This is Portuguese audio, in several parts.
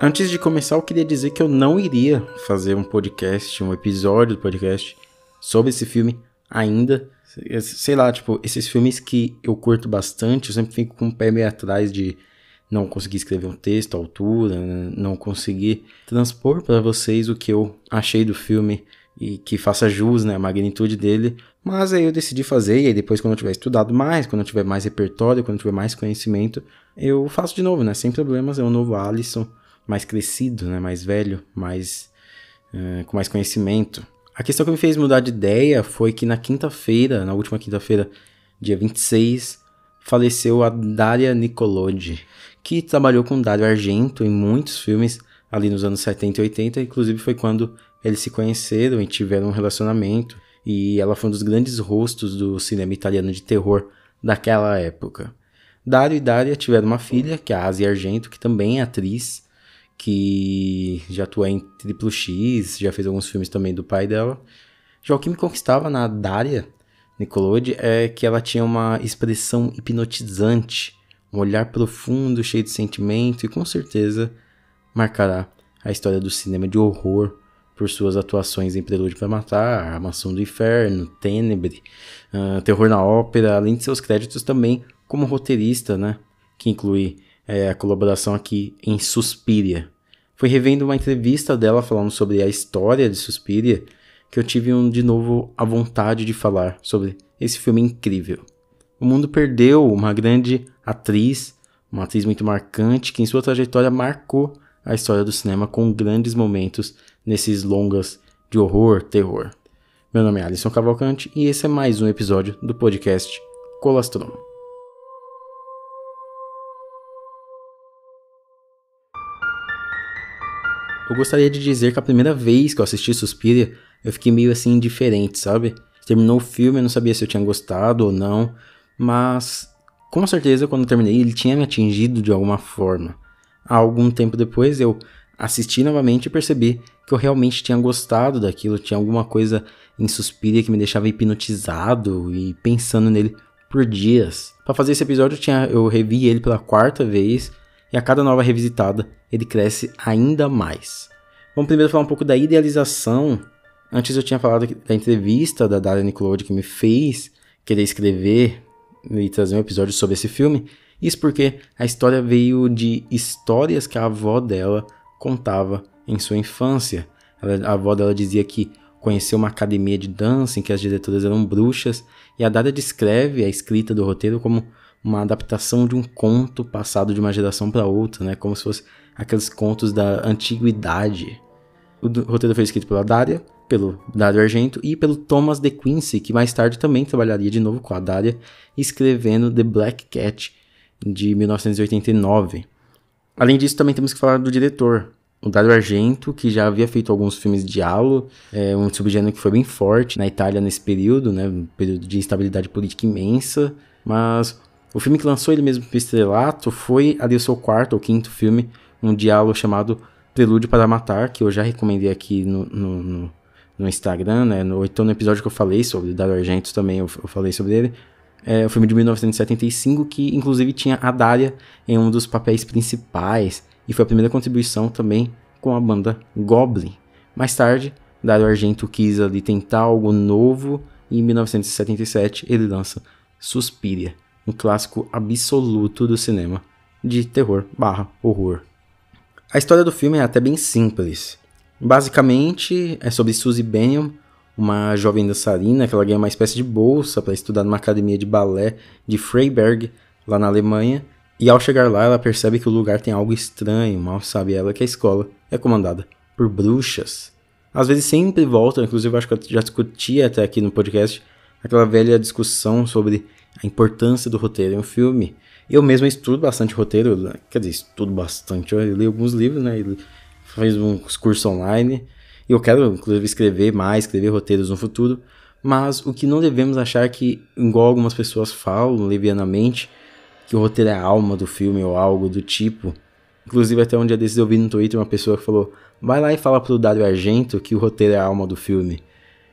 Antes de começar, eu queria dizer que eu não iria fazer um podcast, um episódio do podcast sobre esse filme ainda. Sei lá, tipo, esses filmes que eu curto bastante, eu sempre fico com o pé meio atrás de não conseguir escrever um texto à altura, não conseguir transpor para vocês o que eu achei do filme e que faça jus, né, a magnitude dele. Mas aí eu decidi fazer, e aí depois, quando eu tiver estudado mais, quando eu tiver mais repertório, quando eu tiver mais conhecimento, eu faço de novo, né? Sem problemas, é um novo Alisson, mais crescido, né? Mais velho, mais. Uh, com mais conhecimento. A questão que me fez mudar de ideia foi que na quinta-feira, na última quinta-feira, dia 26, faleceu a Daria Nicolodi, que trabalhou com Dario Argento em muitos filmes ali nos anos 70 e 80, inclusive foi quando eles se conheceram e tiveram um relacionamento, e ela foi um dos grandes rostos do cinema italiano de terror daquela época. Dario e Daria tiveram uma filha, que é a Asia Argento, que também é atriz, que já atua em Triplo X, já fez alguns filmes também do pai dela. Já o que me conquistava na Daria Nicolodi é que ela tinha uma expressão hipnotizante, um olhar profundo, cheio de sentimento e com certeza marcará a história do cinema de horror por suas atuações em Prelúdio para Matar, A Mansão do Inferno, Tenebre, uh, Terror na Ópera, além de seus créditos também como roteirista, né? Que inclui é, a colaboração aqui em Suspiria. Foi revendo uma entrevista dela falando sobre a história de Suspiria que eu tive um, de novo a vontade de falar sobre esse filme incrível. O mundo perdeu uma grande atriz, uma atriz muito marcante que em sua trajetória marcou a história do cinema com grandes momentos nesses longas de horror, terror. Meu nome é Alisson Cavalcante e esse é mais um episódio do podcast Colastron. Eu gostaria de dizer que a primeira vez que eu assisti Suspiria, eu fiquei meio assim indiferente, sabe? Terminou o filme, eu não sabia se eu tinha gostado ou não, mas com certeza quando terminei ele tinha me atingido de alguma forma. Há algum tempo depois eu assisti novamente e percebi que eu realmente tinha gostado daquilo, tinha alguma coisa em Suspiria que me deixava hipnotizado e pensando nele por dias. Para fazer esse episódio eu, tinha, eu revi ele pela quarta vez e a cada nova revisitada ele cresce ainda mais. Vamos primeiro falar um pouco da idealização. Antes eu tinha falado da entrevista da Daria Nicolodi que me fez querer escrever e trazer um episódio sobre esse filme. Isso porque a história veio de histórias que a avó dela contava em sua infância. Ela, a avó dela dizia que conheceu uma academia de dança em que as diretoras eram bruxas, e a Daria descreve a escrita do roteiro como uma adaptação de um conto passado de uma geração para outra, né? Como se fosse aqueles contos da antiguidade. O roteiro foi escrito pela Daria, pelo Dario Argento e pelo Thomas De Quincey, que mais tarde também trabalharia de novo com a Daria, escrevendo The Black Cat, de 1989. Além disso, também temos que falar do diretor, o Dario Argento, que já havia feito alguns filmes de halo, é um subgênero que foi bem forte na Itália nesse período, né, um período de instabilidade política imensa, mas o filme que lançou ele mesmo para estrelato foi ali o seu quarto ou quinto filme, um diálogo chamado Prelúdio para Matar, que eu já recomendei aqui no, no, no, no Instagram, né? No, então no episódio que eu falei sobre Dario Argento também eu, eu falei sobre ele. É o filme de 1975 que inclusive tinha a Daria em um dos papéis principais e foi a primeira contribuição também com a banda Goblin. Mais tarde, Dario Argento quis ali tentar algo novo e em 1977 ele lança Suspiria um clássico absoluto do cinema de terror barra horror. A história do filme é até bem simples. Basicamente, é sobre Suzy Bennion, uma jovem dançarina que ela ganha uma espécie de bolsa para estudar numa academia de balé de Freiberg, lá na Alemanha, e ao chegar lá ela percebe que o lugar tem algo estranho, mal sabe ela que a escola é comandada por bruxas. Às vezes sempre volta, inclusive acho que eu já discuti até aqui no podcast, aquela velha discussão sobre a importância do roteiro em um filme. Eu mesmo estudo bastante roteiro, né? quer dizer, estudo bastante. Eu li alguns livros, né? Fiz uns cursos online. E eu quero, inclusive, escrever mais, escrever roteiros no futuro. Mas o que não devemos achar é que, igual algumas pessoas falam levianamente, que o roteiro é a alma do filme ou algo do tipo. Inclusive, até um dia desses eu vi no Twitter uma pessoa que falou: vai lá e fala pro Dario Argento que o roteiro é a alma do filme.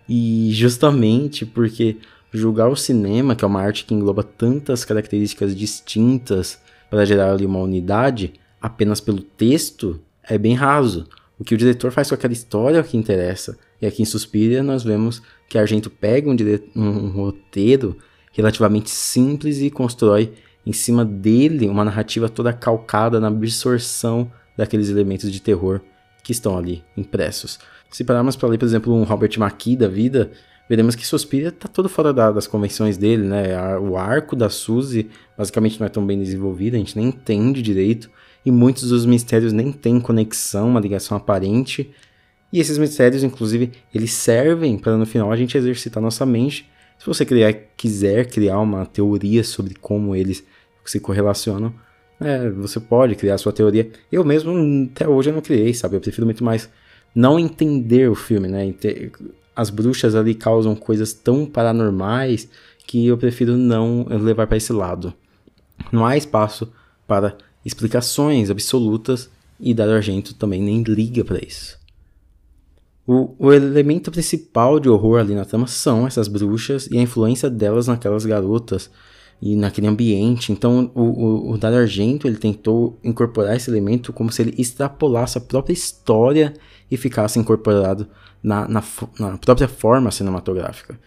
E justamente porque julgar o cinema, que é uma arte que engloba tantas características distintas para gerar ali uma unidade, apenas pelo texto, é bem raso. O que o diretor faz com aquela história que interessa. E aqui em Suspiria nós vemos que Argento pega um, um roteiro relativamente simples e constrói em cima dele uma narrativa toda calcada na absorção daqueles elementos de terror que estão ali impressos. Se pararmos para ler, por exemplo, um Robert McKee da vida, veremos que Suspiria está todo fora da, das convenções dele, né? O arco da Suzy basicamente não é tão bem desenvolvido, a gente nem entende direito, e muitos dos mistérios nem têm conexão, uma ligação aparente. E esses mistérios, inclusive, eles servem para no final a gente exercitar nossa mente. Se você criar, quiser criar uma teoria sobre como eles se correlacionam, é, você pode criar sua teoria. Eu mesmo, até hoje, eu não criei, sabe? Eu prefiro muito mais não entender o filme, né? As bruxas ali causam coisas tão paranormais que eu prefiro não levar para esse lado. Não há espaço para explicações absolutas e Dario Argento também nem liga para isso. O, o, elemento principal de horror ali na trama são essas bruxas e a influência delas naquelas garotas e naquele ambiente. Então, o, o, o Dario Argento ele tentou incorporar esse elemento como se ele extrapolasse a própria história e ficasse incorporado na, na, na própria forma cinematográfica.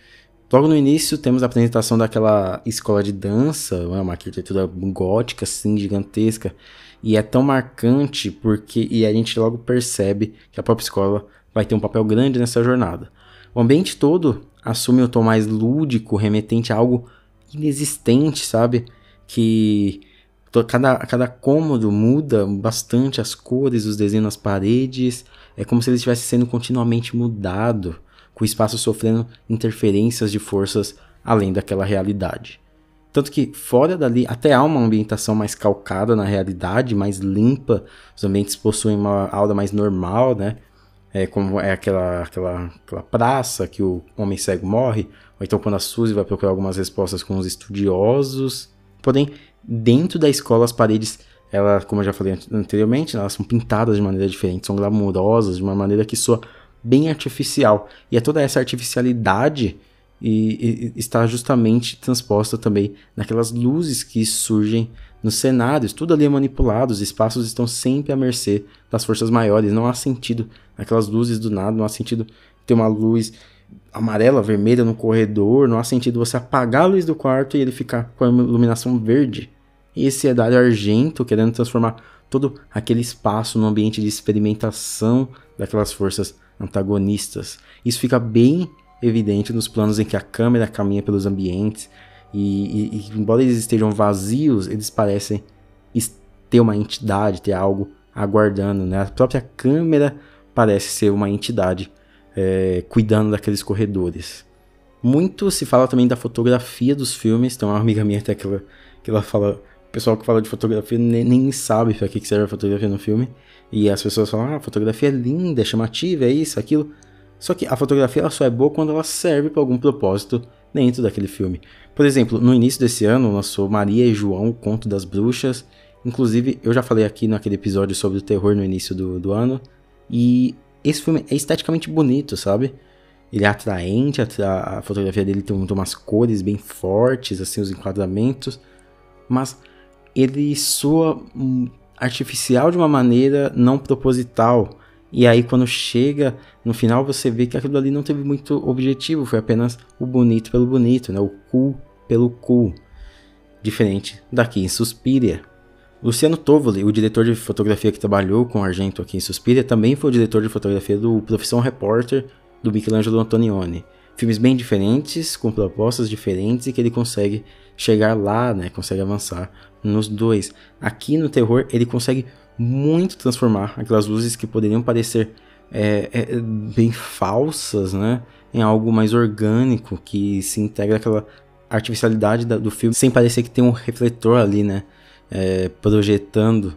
Logo no início temos a apresentação daquela escola de dança, uma arquitetura gótica assim gigantesca, e é tão marcante porque e a gente logo percebe que a própria escola vai ter um papel grande nessa jornada. O ambiente todo assume um tom mais lúdico, remetente a algo inexistente, sabe? Que cada, cada cômodo muda bastante as cores, os desenhos nas paredes. É como se ele estivesse sendo continuamente mudado, com o espaço sofrendo interferências de forças além daquela realidade. Tanto que fora dali até há uma ambientação mais calcada na realidade, mais limpa. Os ambientes possuem uma aura mais normal, né? É como é aquela, aquela, aquela praça que o homem cego morre, ou então quando a Suzy vai procurar algumas respostas com os estudiosos. Porém, dentro da escola as paredes, ela, como eu já falei anteriormente, elas são pintadas de maneira diferente, são glamourosas, de uma maneira que soa bem artificial. E é toda essa artificialidade e, e, está justamente transposta também naquelas luzes que surgem nos cenários. Tudo ali é manipulado, os espaços estão sempre à mercê das forças maiores. Não há sentido aquelas luzes do nada, não há sentido ter uma luz amarela, vermelha no corredor, não há sentido você apagar a luz do quarto e ele ficar com a iluminação verde. E esse Dario Argento querendo transformar todo aquele espaço num ambiente de experimentação daquelas forças antagonistas. Isso fica bem evidente nos planos em que a câmera caminha pelos ambientes e, e, e embora eles estejam vazios, eles parecem ter uma entidade, ter algo aguardando, né? A própria câmera parece ser uma entidade é, cuidando daqueles corredores. Muito se fala também da fotografia dos filmes. Tem uma amiga minha até que ela, que ela fala. Pessoal que fala de fotografia nem, nem sabe para que serve a fotografia no filme. E as pessoas falam: ah, a fotografia é linda, é chamativa, é isso, aquilo. Só que a fotografia ela só é boa quando ela serve para algum propósito dentro daquele filme. Por exemplo, no início desse ano lançou Maria e João, o Conto das Bruxas. Inclusive, eu já falei aqui naquele episódio sobre o terror no início do, do ano. E esse filme é esteticamente bonito, sabe? Ele é atraente, a, a fotografia dele tem, tem umas cores bem fortes, assim, os enquadramentos. Mas ele soa hum, artificial de uma maneira não proposital. E aí, quando chega no final, você vê que aquilo ali não teve muito objetivo, foi apenas o bonito pelo bonito, né? O cool pelo cool. Diferente daqui em Suspiria. Luciano Tovoli, o diretor de fotografia que trabalhou com Argento aqui em Suspiria, também foi o diretor de fotografia do Profissão Repórter do Michelangelo Antonioni. Filmes bem diferentes, com propostas diferentes e que ele consegue chegar lá, né? Consegue avançar nos dois. Aqui no terror, ele consegue muito transformar aquelas luzes que poderiam parecer é, é, bem falsas, né? Em algo mais orgânico, que se integra aquela artificialidade da, do filme, sem parecer que tem um refletor ali, né? é, projetando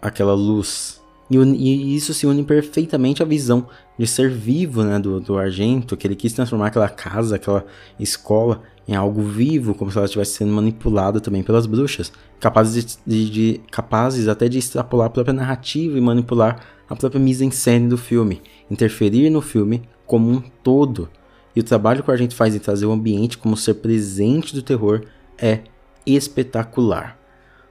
aquela luz. E, e, isso se une perfeitamente à visão de ser vivo né, do, do Argento, que ele quis transformar aquela casa, aquela escola, em algo vivo, como se ela estivesse sendo manipulada também pelas bruxas, capazes, de, de, capazes até de extrapolar a própria narrativa e manipular a própria mise-en-scène do filme, interferir no filme como um todo. E o trabalho que o Argento faz em trazer o ambiente como ser presente do terror é espetacular.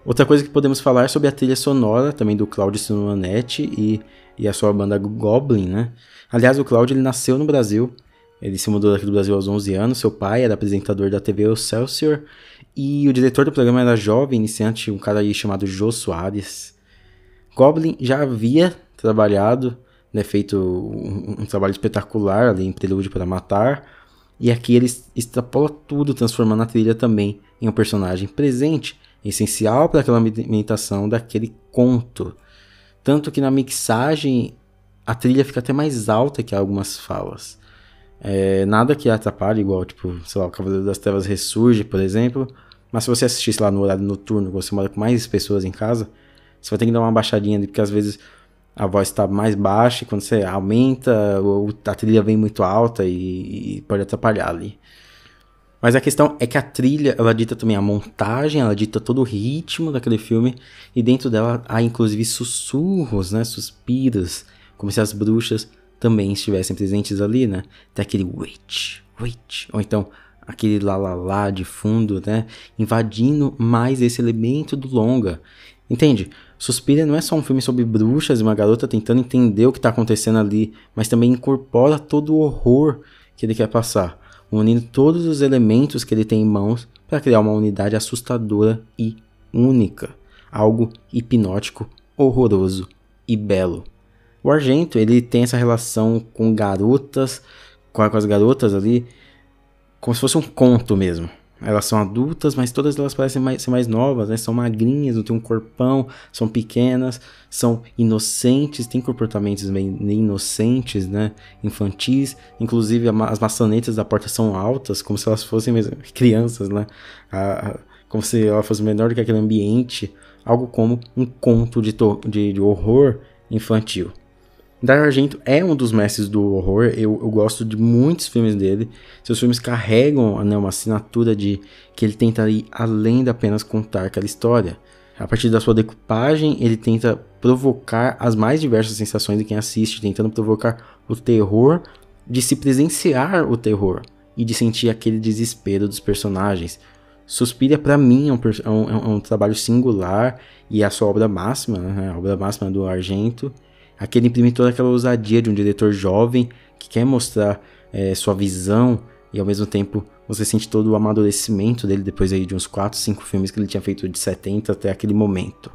Outra coisa que podemos falar é sobre a trilha sonora, também do Claudio Simonetti e, e a sua banda Goblin, né? Aliás, o Claudio ele nasceu no Brasil, ele se mudou daqui do Brasil aos 11 anos, seu pai era apresentador da TV Excelsior e o diretor do programa era jovem, iniciante, um cara aí chamado Jô Soares. Goblin já havia trabalhado, né, feito um, um trabalho espetacular ali em Prelúdio para Matar, e aqui ele extrapola tudo, transformando a trilha também em um personagem presente, essencial para aquela meditação daquele conto. Tanto que na mixagem a trilha fica até mais alta que algumas falas. É, nada que atrapalhe, igual, tipo, sei lá, o Cavaleiro das Trevas ressurge, por exemplo. Mas se você assistisse lá no horário noturno, você mora com mais pessoas em casa, você vai ter que dar uma baixadinha ali, porque às vezes a voz está mais baixa e quando você aumenta, a trilha vem muito alta e, e, pode atrapalhar ali. Mas a questão é que a trilha, ela dita também a montagem, ela dita todo o ritmo daquele filme e dentro dela há inclusive sussurros, né, suspiros, como se as bruxas também estivessem presentes ali, né? Tem aquele wait, wait, ou então aquele lá lá lá de fundo, né? Invadindo mais esse elemento do longa. Entende? Suspira não é só um filme sobre bruxas e uma garota tentando entender o que está acontecendo ali, mas também incorpora todo o horror que ele quer passar, unindo todos os elementos que ele tem em mãos para criar uma unidade assustadora e única, algo hipnótico, horroroso e belo. O Argento, ele tem essa relação com garotas, com as garotas ali, como se fosse um conto mesmo. Elas são adultas, mas todas elas parecem mais, ser mais novas, né? São magrinhas, não tem um corpão, são pequenas, são inocentes, têm comportamentos bem inocentes, né? Infantis. Inclusive, as maçanetas da porta são altas, como se elas fossem mesmo crianças, né? como se ela fosse menor do que aquele ambiente. Algo como um conto de, de, de horror infantil. Dario Argento é um dos mestres do horror, eu, eu, gosto de muitos filmes dele. Seus filmes carregam né, uma assinatura de que ele tenta ir além de apenas contar aquela história. A partir da sua decupagem, ele tenta provocar as mais diversas sensações de quem assiste, tentando provocar o terror, de se presenciar o terror e de sentir aquele desespero dos personagens. Suspiria, para mim, é um, é, um, é um, trabalho singular e a sua obra máxima, né, a obra máxima do Argento. Aquele imprime toda aquela ousadia de um diretor jovem que quer mostrar é, sua visão e ao mesmo tempo você sente todo o amadurecimento dele depois aí de uns 4, 5 filmes que ele tinha feito de 70 até aquele momento.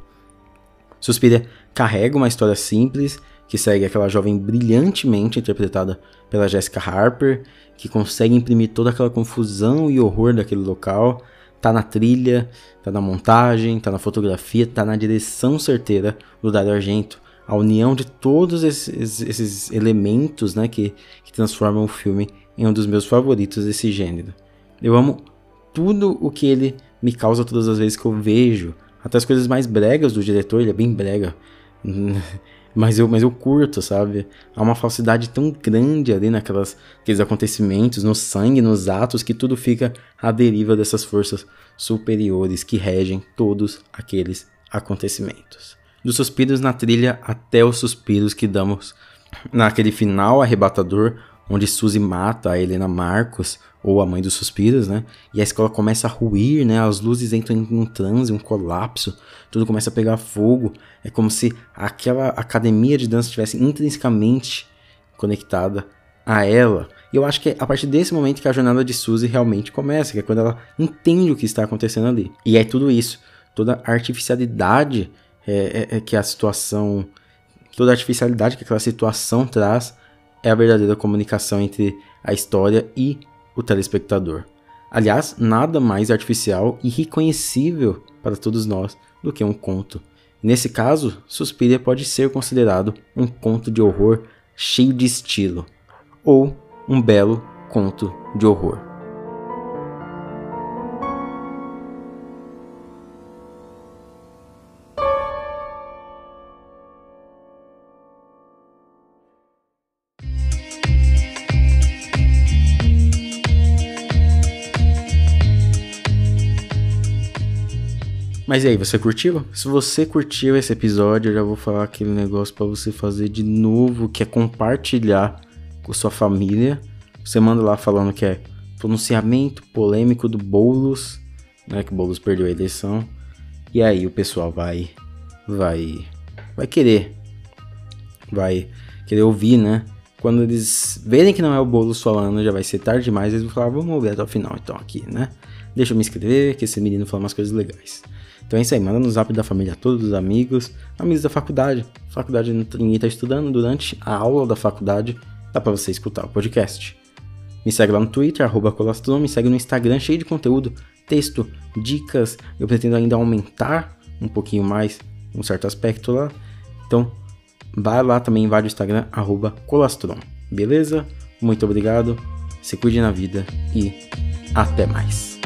Suspiria carrega uma história simples que segue aquela jovem brilhantemente interpretada pela Jessica Harper, que consegue imprimir toda aquela confusão e horror daquele local. Tá na trilha, tá na montagem, tá na fotografia, tá na direção certeira do Dario Argento a união de todos esses, esses elementos né, que, que transformam o filme em um dos meus favoritos desse gênero. Eu amo tudo o que ele me causa todas as vezes que eu vejo. Até as coisas mais bregas do diretor, ele é bem brega. mas eu, mas eu curto, sabe? Há uma falsidade tão grande ali naquelas aqueles acontecimentos, no sangue, nos atos, que tudo fica à deriva dessas forças superiores que regem todos aqueles acontecimentos dos suspiros na trilha até os suspiros que damos naquele final arrebatador, onde Suzy mata a Helena Marcos, ou a mãe dos suspiros, né? E a escola começa a ruir, né? As luzes entram em um transe, um colapso, tudo começa a pegar fogo. É como se aquela academia de dança estivesse intrinsecamente conectada a ela. E eu acho que é a partir desse momento que a jornada de Suzy realmente começa, que é quando ela entende o que está acontecendo ali. E é tudo isso, toda a artificialidade é, é, é que a situação, toda a artificialidade que aquela situação traz é a verdadeira comunicação entre a história e o telespectador. Aliás, nada mais artificial e reconhecível para todos nós do que um conto. Nesse caso, Suspiria pode ser considerado um conto de horror cheio de estilo, ou um belo conto de horror. Mas e aí, você curtiu? Se você curtiu esse episódio, eu já vou falar aquele negócio para você fazer de novo, que é compartilhar com sua família. Você manda lá falando que é pronunciamento polêmico do Boulos, né, que o Boulos perdeu a eleição. E aí o pessoal vai vai vai querer vai querer ouvir, né? Quando eles verem que não é o Boulos falando, já vai ser tarde demais, eles vão falar, vamos ouvir até o final então aqui, né? Deixa eu me inscrever, que esse menino fala umas coisas legais. Então é isso aí, manda no zap da família todos os amigos, amigos da faculdade. Faculdade ninguém tá estudando, durante a aula da faculdade dá para você escutar o podcast. Me segue lá no Twitter, arroba me segue no Instagram, cheio de conteúdo, texto, dicas. Eu pretendo ainda aumentar um pouquinho mais um certo aspecto lá. Então, vai lá também, vai no Instagram, arroba Colastron. Beleza? Muito obrigado, se cuide na vida e até mais.